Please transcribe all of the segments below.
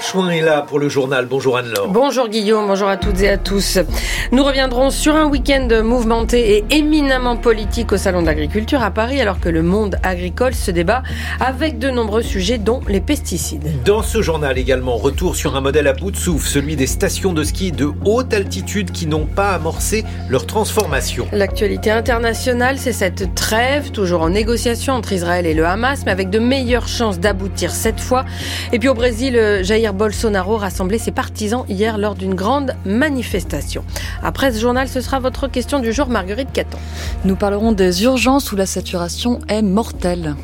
Anne-Laure Chouin est là pour le journal. Bonjour Anne-Laure. Bonjour Guillaume, bonjour à toutes et à tous. Nous reviendrons sur un week-end mouvementé et éminemment politique au Salon de l'Agriculture à Paris alors que le monde agricole se débat avec de nombreux sujets dont les pesticides. Dans ce journal également, retour sur un modèle à bout de souffle, celui des stations de ski de haute altitude qui n'ont pas amorcé leur transformation. L'actualité internationale, c'est cette trêve, toujours en négociation entre Israël et le Hamas, mais avec de meilleures chances d'aboutir cette fois. Et puis au Brésil, Jair Bolsonaro rassemblait ses partisans hier lors d'une grande manifestation. Après ce journal, ce sera votre question du jour, Marguerite Caton. Nous parlerons des urgences où la saturation est mortelle.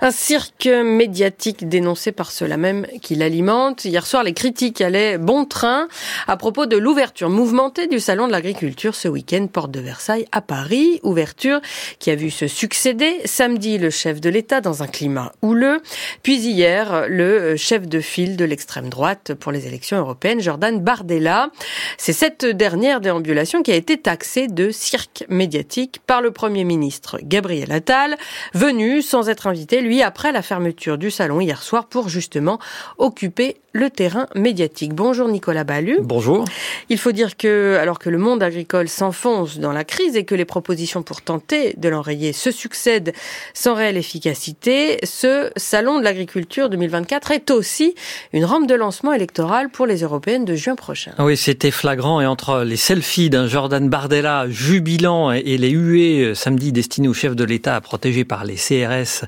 Un cirque médiatique dénoncé par ceux-là même qui l'alimente. Hier soir, les critiques allaient bon train à propos de l'ouverture mouvementée du Salon de l'Agriculture ce week-end, porte de Versailles à Paris. Ouverture qui a vu se succéder samedi le chef de l'État dans un climat houleux, puis hier le chef de file de l'extrême droite pour les élections européennes, Jordan Bardella. C'est cette dernière déambulation qui a été taxée de cirque médiatique par le Premier ministre Gabriel Attal, venu sans être invité lui, après la fermeture du salon hier soir pour justement occuper le terrain médiatique. Bonjour Nicolas Ballu. Bonjour. Il faut dire que, alors que le monde agricole s'enfonce dans la crise et que les propositions pour tenter de l'enrayer se succèdent sans réelle efficacité, ce salon de l'agriculture 2024 est aussi une rampe de lancement électoral pour les européennes de juin prochain. Oui, c'était flagrant et entre les selfies d'un Jordan Bardella jubilant et les huées euh, samedi destinées au chef de l'État protégé par les CRS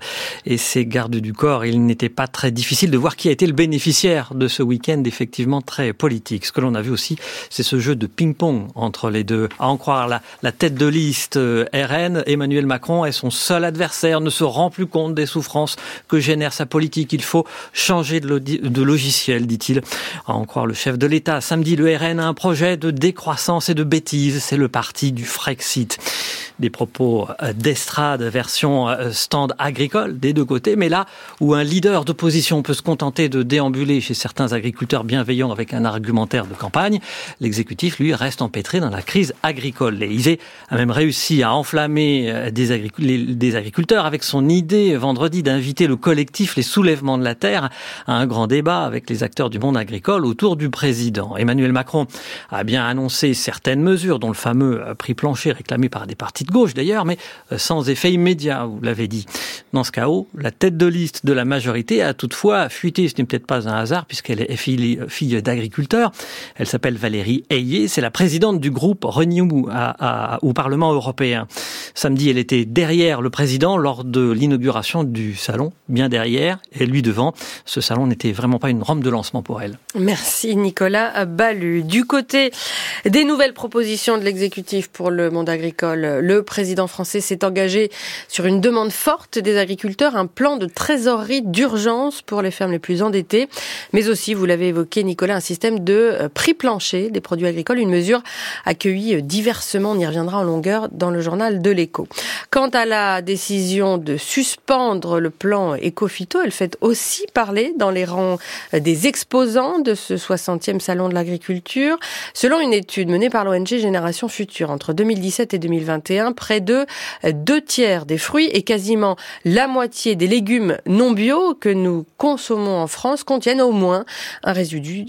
et ses gardes du corps, il n'était pas très difficile de voir qui a été le bénéficiaire de ce week-end effectivement très politique. Ce que l'on a vu aussi, c'est ce jeu de ping-pong entre les deux. À en croire la, tête de liste euh, RN, Emmanuel Macron est son seul adversaire, ne se rend plus compte des souffrances que génère sa politique. Il faut changer de, logiciel, dit-il. À en croire le chef de l'État, samedi, le RN a un projet de décroissance et de bêtise. C'est le parti du Frexit des propos euh, d'estrade version euh, stand agricole des deux côtés, mais là où un leader d'opposition peut se contenter de déambuler chez certains agriculteurs bienveillants avec un argumentaire de campagne, l'exécutif, lui, reste empêtré dans la crise agricole. L'Élysée a même réussi à enflammer euh, des, agriculteurs avec son idée vendredi d'inviter le collectif Les Soulèvements de la Terre à un grand débat avec les acteurs du monde agricole autour du président. Emmanuel Macron a bien annoncé certaines mesures, dont le fameux prix plancher réclamé par des partis gauche d'ailleurs, mais euh, sans effet immédiat, vous l'avez dit. Dans ce chaos, la tête de liste de la majorité a toutefois fuité, ce n'est peut-être pas un hasard puisqu'elle est fille, fille d'agriculteur. Elle s'appelle Valérie Ayé, c'est la présidente du groupe Renew au Parlement européen. Samedi, elle était derrière le président lors de l'inauguration du salon, bien derrière, et lui devant. Ce salon n'était vraiment pas une rampe de lancement pour elle. Merci Nicolas Ballu. Du côté des nouvelles propositions de l'exécutif pour le monde agricole, le le président français s'est engagé sur une demande forte des agriculteurs, un plan de trésorerie d'urgence pour les fermes les plus endettées, mais aussi, vous l'avez évoqué Nicolas, un système de euh, prix plancher des produits agricoles, une mesure accueillie euh, diversement, on y reviendra en longueur dans le journal de l'écho. Quant à la décision de suspendre le plan Ecofito, elle fait aussi parler dans les rangs euh, des exposants de ce 60e salon de l'agriculture. Selon une étude menée par l'ONG Génération Future entre 2017 et 2021, près de deux tiers des fruits et quasiment la moitié des légumes non bio que nous consommons en France contiennent au moins un résidu,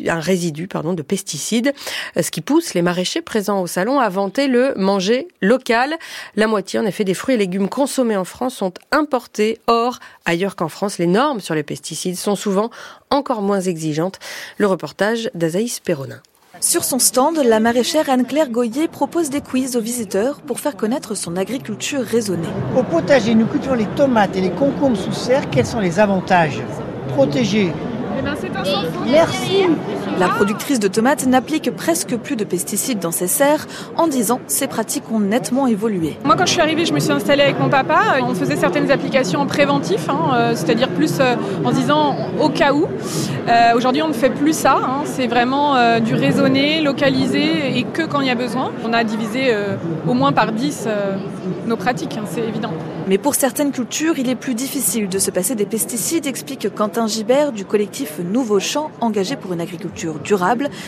de pesticides, ce qui pousse les maraîchers présents au salon à vanter le manger local. La moitié, en effet, des fruits et légumes consommés en France sont importés. Or, ailleurs qu'en France, les normes sur les pesticides sont souvent encore moins exigeantes. Le reportage d'Azaïs Perronin. Sur son stand, la maraîchère Anne-Claire Goyer propose des quiz aux visiteurs pour faire connaître son agriculture raisonnée. Au potager, nous cultivons les tomates et les concombres sous serre. Quels sont les avantages? Protéger eh ben, Merci. La productrice de tomates n'applique presque plus de pesticides dans ses serres. En 10 ans, ses pratiques ont nettement évolué. Moi, quand je suis arrivée, je me suis installée avec mon papa. On faisait certaines applications en préventif, hein, euh, c'est-à-dire plus euh, en disant au cas où. Euh, aujourd'hui, on ne fait plus ça. Hein. c'est vraiment du raisonné, localisé et que quand il y a besoin. On a divisé au moins par 10 nos pratiques, hein, c'est évident. Mais pour certaines cultures, il est plus difficile de se passer des pesticides, explique Quentin Gibert du collectif Nouveau Champ, engagé pour une agriculture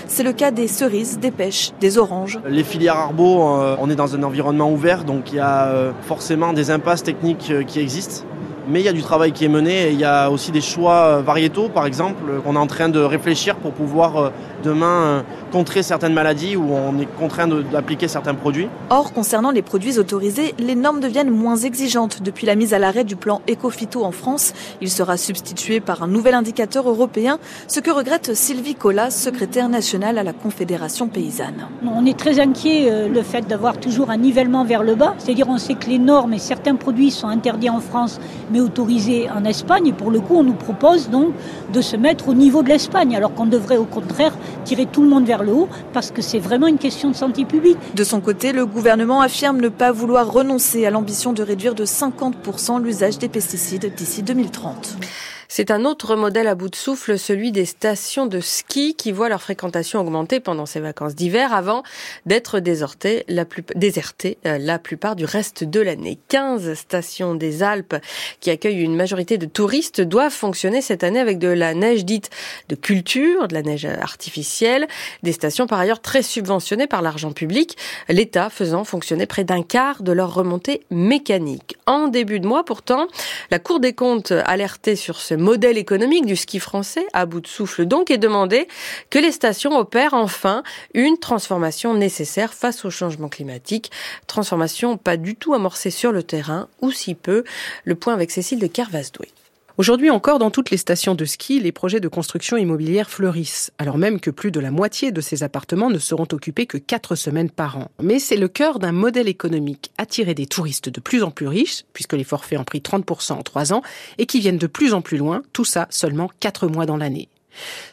C'est le cas des cerises, des pêches, des oranges. Les filières arbo, euh, on est dans un environnement ouvert, donc il y a euh, forcément des impasses techniques euh, qui existent. Mais il y a du travail qui est mené et il y a aussi des choix variétaux, par exemple, qu'on est en train de réfléchir pour pouvoir demain contrer certaines maladies où on est contraint d'appliquer certains produits. Or, concernant les produits autorisés, les normes deviennent moins exigeantes depuis la mise à l'arrêt du plan Ecofito en France. Il sera substitué par un nouvel indicateur européen, ce que regrette Sylvie Collas, secrétaire nationale à la Confédération paysanne. On est très inquiet euh, le fait d'avoir toujours un nivellement vers le bas, c'est-à-dire on sait que les normes et certains produits sont interdits en France mais autorisés en Espagne et pour le coup on nous propose donc de se mettre au niveau de l'Espagne alors qu'on devrait au contraire tirer tout le monde vers le haut parce que c'est vraiment une question de santé publique. De son côté, le gouvernement affirme ne pas vouloir renoncer à l'ambition de réduire de 50% l'usage des pesticides d'ici 2030. C'est un autre modèle à bout de souffle, celui des stations de ski qui voient leur fréquentation augmenter pendant ces vacances d'hiver avant d'être désertées la, euh, plupart du reste de l'année. 15 stations des Alpes qui accueillent une majorité de touristes doivent fonctionner cette année avec de la neige dite de culture, de la neige artificielle, des stations par ailleurs très subventionnées par l'argent public, l'État faisant fonctionner près d'un quart de leur remontée mécanique. En début de mois pourtant, la Cour des comptes alertait sur ce modèle économique du ski français à bout de souffle donc et demander que les stations opèrent enfin une transformation nécessaire face au changement climatique. Transformation pas du tout amorcée sur le terrain, ou si peu. Le point avec Cécile de Kervasdoué. Aujourd'hui encore, dans toutes les stations de ski, les projets de construction immobilière fleurissent, alors même que plus de la moitié de ces appartements ne seront occupés que quatre semaines par an. Mais c'est le cœur d'un modèle économique, attirer des touristes de plus en plus riches, puisque les forfaits ont pris 30% en trois ans, et qui viennent de plus en plus loin, tout ça seulement quatre mois dans l'année.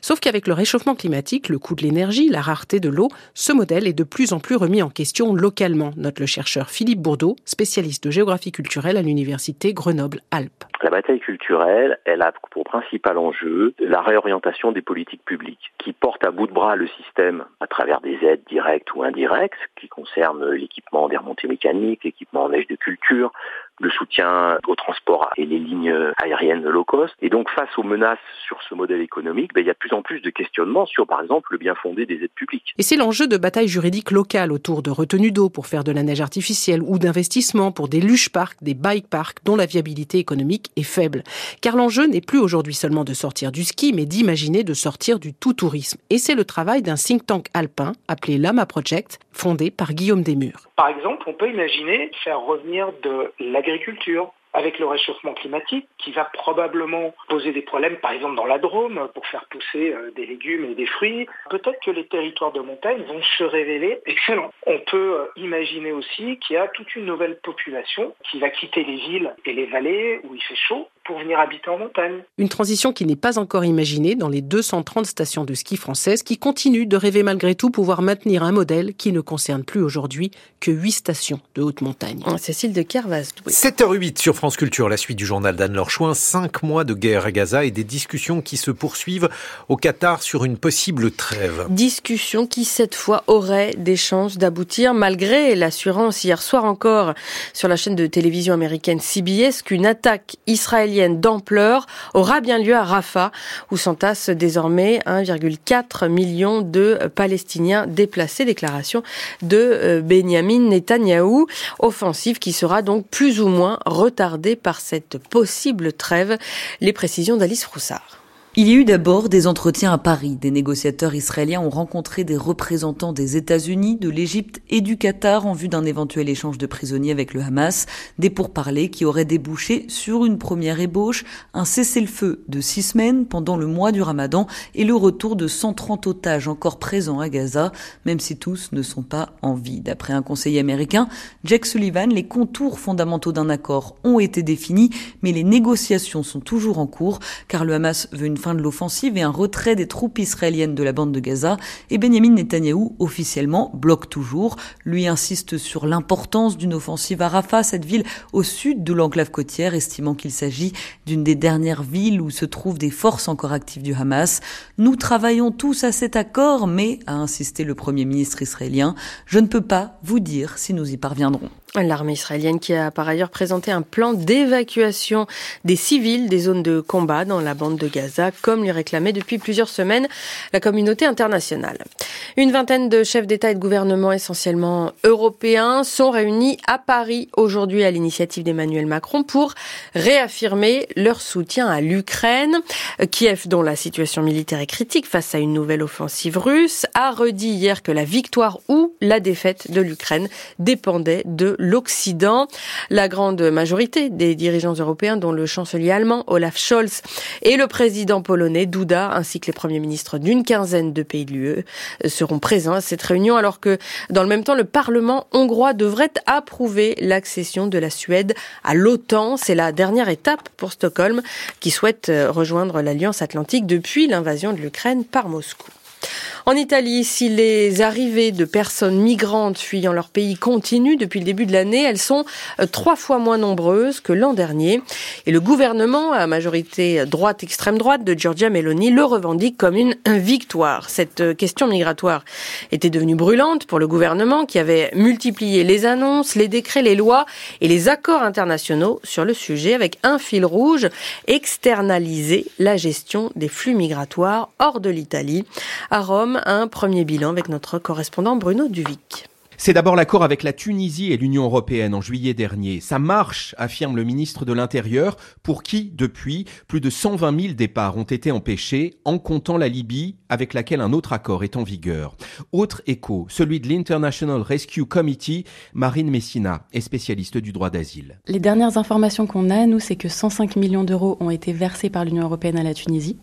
Sauf qu'avec le réchauffement climatique, le coût de l'énergie, la rareté de l'eau, ce modèle est de plus en plus remis en question localement, note le chercheur Philippe Bourdeau, spécialiste de géographie culturelle à l'université Grenoble-Alpes. La bataille culturelle, elle a pour principal enjeu la réorientation des politiques publiques qui portent à bout de bras le système à travers des aides directes ou indirectes qui concernent l'équipement des remontées mécaniques, l'équipement en neige de culture, le soutien au transport et les lignes aériennes low cost. Et donc face aux menaces sur ce modèle économique, ben, il y a de plus en plus de questionnements sur par exemple le bien fondé des aides publiques. Et c'est l'enjeu de bataille juridique locale autour de retenues d'eau pour faire de la neige artificielle ou d'investissements pour des luge parks, des bike parks dont la viabilité économique est faible. Car l'enjeu n'est plus aujourd'hui seulement de sortir du ski, mais d'imaginer de sortir du tout tourisme. Et c'est le travail d'un think tank alpin appelé Lama Project, fondé par Guillaume Desmurs. Par exemple, on peut imaginer faire revenir de l'agriculture avec le réchauffement climatique qui va probablement poser des problèmes, par exemple dans la Drôme, pour faire pousser euh, des légumes et des fruits. Peut-être que les territoires de montagne vont se révéler excellents. On peut euh, imaginer aussi qu'il y a toute une nouvelle population qui va quitter les villes et les vallées où il fait chaud pour venir habiter en montagne. Une transition qui n'est pas encore imaginée dans les 230 stations de ski françaises qui continuent de rêver malgré tout pouvoir maintenir un modèle qui ne concerne plus aujourd'hui que 8 stations de haute montagne. Cécile de Kervas. 7h08 sur France Culture, la suite du journal d'Anne Lorchouin. Cinq mois de guerre à Gaza et des discussions qui se poursuivent au Qatar sur une possible trêve. Discussions qui, cette fois, auraient des chances d'aboutir malgré l'assurance hier soir encore sur la chaîne de télévision américaine CBS qu'une attaque israélienne d'ampleur aura bien lieu à Rafah où s'entassent désormais 1,4 million de Palestiniens déplacés. Déclaration de euh, Benjamin Netanyahou. Offensive qui sera donc plus ou moins retardée par cette possible trêve. Les précisions d'Alice Froussard. Il y a eu d'abord des entretiens à Paris. Des négociateurs israéliens ont rencontré des représentants des États-Unis, de l'Égypte et du Qatar en vue d'un éventuel échange de prisonniers avec le Hamas. Des pourparlers qui auraient débouché sur une première ébauche, un cessez-le-feu de six semaines pendant le mois du Ramadan et le retour de 130 otages encore présents à Gaza, même si tous ne sont pas en vie. D'après un conseiller américain, Jack Sullivan, les contours fondamentaux d'un accord ont été définis, mais les négociations sont toujours en cours car le Hamas veut une fin de l'offensive et un retrait des troupes israéliennes de la bande de Gaza, et Benjamin Netanyahou, officiellement, bloque toujours. Lui insiste sur l'importance d'une offensive à Rafah, cette ville au sud de l'enclave côtière, estimant qu'il s'agit d'une des dernières villes où se trouvent des forces encore actives du Hamas. Nous travaillons tous à cet accord, mais, a insisté le premier ministre israélien, je ne peux pas vous dire si nous y parviendrons. L'armée israélienne qui a par ailleurs présenté un plan d'évacuation des civils des zones de combat dans la bande de Gaza, comme lui réclamait depuis plusieurs semaines la communauté internationale. Une vingtaine de chefs d'État et de gouvernement essentiellement européens sont réunis à Paris aujourd'hui à l'initiative d'Emmanuel Macron pour réaffirmer leur soutien à l'Ukraine. Kiev, dont la situation militaire est critique face à une nouvelle offensive russe, a redit hier que la victoire ou la défaite de l'Ukraine dépendait de l'Occident. La grande majorité des dirigeants européens, dont le chancelier allemand Olaf Scholz et le président polonais Duda, ainsi que les premiers ministres d'une quinzaine de pays de l'UE, seront présents à cette réunion, alors que dans le même temps, le Parlement hongrois devrait approuver l'accession de la Suède à l'OTAN. C'est la dernière étape pour Stockholm, qui souhaite rejoindre l'Alliance atlantique depuis l'invasion de l'Ukraine par Moscou. En Italie, si les arrivées de personnes migrantes fuyant leur pays continuent depuis le début de l'année, elles sont euh, trois fois moins nombreuses que l'an dernier. Et le gouvernement, à majorité droite-extrême droite de Giorgia Meloni, le revendique comme une victoire. Cette euh, question migratoire était devenue brûlante pour le gouvernement qui avait multiplié les annonces, les décrets, les lois et les accords internationaux sur le sujet avec un fil rouge, externaliser la gestion des flux migratoires hors de l'Italie. À Rome, un premier bilan avec notre correspondant Bruno Duvic. C'est d'abord l'accord avec la Tunisie et l'Union européenne en juillet dernier. Ça marche, affirme le ministre de l'Intérieur, pour qui, depuis, plus de 120 000 départs ont été empêchés, en comptant la Libye, avec laquelle un autre accord est en vigueur. Autre écho, celui de l'International Rescue Committee, Marine Messina est spécialiste du droit d'asile. Les dernières informations qu'on a, nous, c'est que 105 millions d'euros ont été versés par l'Union européenne à la Tunisie.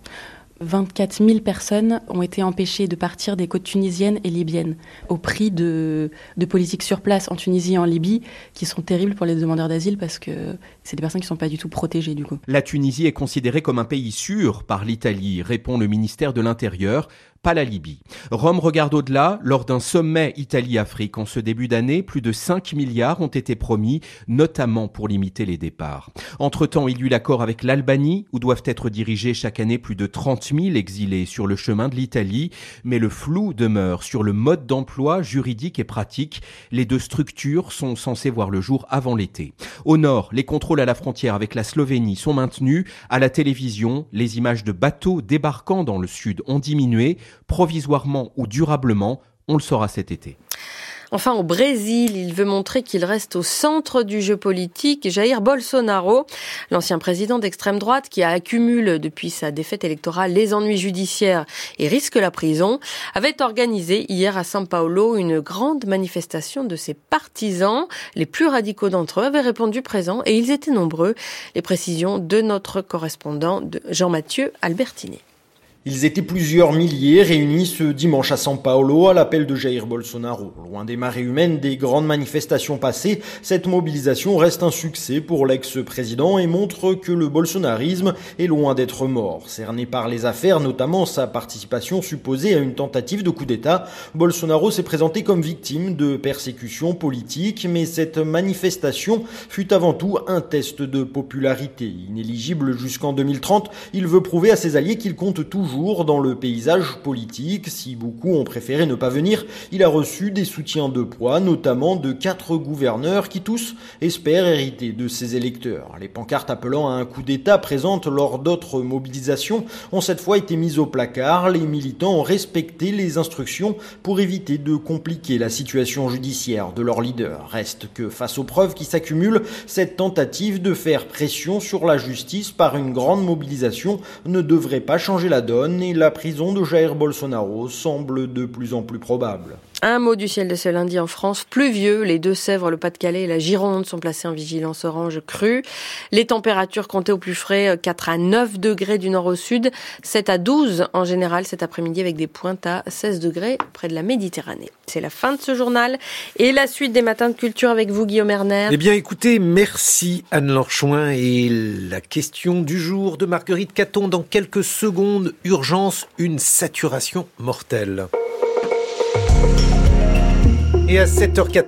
24 000 personnes ont été empêchées de partir des côtes tunisiennes et libyennes au prix de, politiques sur place en Tunisie et en Libye qui sont terribles pour les demandeurs d'asile parce que c'est des personnes qui ne sont pas du tout protégées du coup. La Tunisie est considérée comme un pays sûr par l'Italie, répond le ministère de l'Intérieur pas la Libye. Rome regarde au-delà. Lors d'un sommet Italie-Afrique en ce début d'année, plus de 5 milliards ont été promis, notamment pour limiter les départs. Entre-temps, il y eut l'accord avec l'Albanie, où doivent être dirigés chaque année plus de 30 000 exilés sur le chemin de l'Italie, mais le flou demeure sur le mode d'emploi juridique et pratique. Les deux structures sont censées voir le jour avant l'été. Au nord, les contrôles à la frontière avec la Slovénie sont maintenus. À la télévision, les images de bateaux débarquant dans le sud ont diminué provisoirement ou durablement, on le saura cet été. Enfin, au Brésil, il veut montrer qu'il reste au centre du jeu politique. Jair Bolsonaro, l'ancien président d'extrême droite qui a accumulé depuis sa défaite électorale les ennuis judiciaires et risque la prison, avait organisé hier à São Paulo une grande manifestation de ses partisans. Les plus radicaux d'entre eux avaient répondu présent et ils étaient nombreux. Les précisions de notre correspondant Jean-Mathieu Albertini. Ils étaient plusieurs milliers réunis ce dimanche à São Paulo à l'appel de Jair Bolsonaro. Loin des marées humaines des grandes manifestations passées, cette mobilisation reste un succès pour l'ex-président et montre que le bolsonarisme est loin d'être mort. Cerné par les affaires, notamment sa participation supposée à une tentative de coup d'État, Bolsonaro s'est présenté comme victime de persécutions politiques, mais cette manifestation fut avant tout un test de popularité. Inéligible jusqu'en 2030, il veut prouver à ses alliés qu'il compte toujours dans le paysage politique. Si beaucoup ont préféré ne pas venir, il a reçu des soutiens de poids, notamment de quatre gouverneurs qui tous espèrent hériter de ses électeurs. Les pancartes appelant à un coup d'État présentes lors d'autres mobilisations ont cette fois été mises au placard. Les militants ont respecté les instructions pour éviter de compliquer la situation judiciaire de leur leader. Reste que face aux preuves qui s'accumulent, cette tentative de faire pression sur la justice par une grande mobilisation ne devrait pas changer la donne et la prison de Jair Bolsonaro semble de plus en plus probable. Un mot du ciel de ce lundi en France, pluvieux. Les Deux-Sèvres, le Pas-de-Calais et la Gironde sont placés en vigilance orange crue. Les températures comptées au plus frais 4 à 9 degrés du nord au sud, 7 à 12 en général cet après-midi avec des pointes à 16 degrés près de la Méditerranée. C'est la fin de ce journal et la suite des matins de culture avec vous Guillaume Erner. Eh bien écoutez, merci Anne-Laure Chouin et la question du jour de Marguerite Caton dans quelques secondes. Urgence, une saturation mortelle. Et à 7h14,